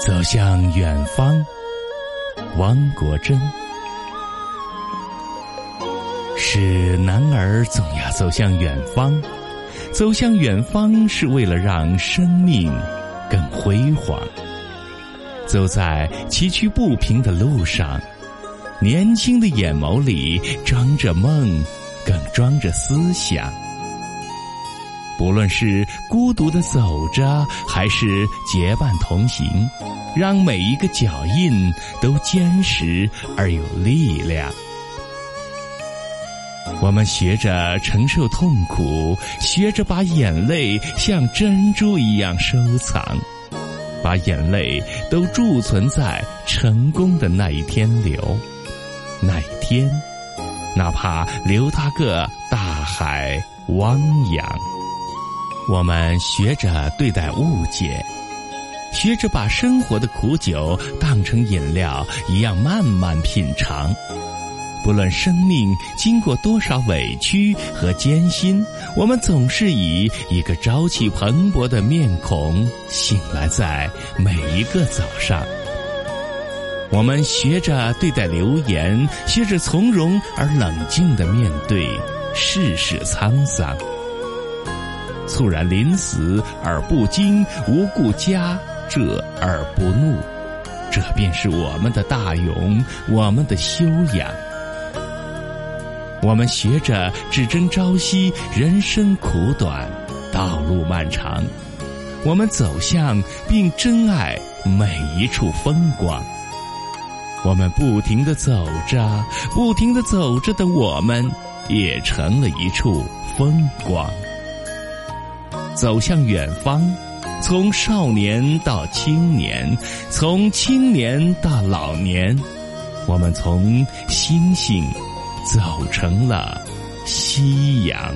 走向远方，汪国真。是男儿总要走向远方，走向远方是为了让生命更辉煌。走在崎岖不平的路上，年轻的眼眸里装着梦，更装着思想。不论是孤独的走着，还是结伴同行，让每一个脚印都坚实而有力量。我们学着承受痛苦，学着把眼泪像珍珠一样收藏，把眼泪都贮存在成功的那一天流。那一天，哪怕留它个大海汪洋。我们学着对待误解，学着把生活的苦酒当成饮料一样慢慢品尝。不论生命经过多少委屈和艰辛，我们总是以一个朝气蓬勃的面孔醒来在每一个早上。我们学着对待流言，学着从容而冷静的面对世事沧桑。猝然临死而不惊，无故加这而不怒，这便是我们的大勇，我们的修养。我们学着只争朝夕，人生苦短，道路漫长。我们走向并珍爱每一处风光。我们不停的走着，不停的走着的我们，也成了一处风光。走向远方，从少年到青年，从青年到老年，我们从星星。走成了夕阳。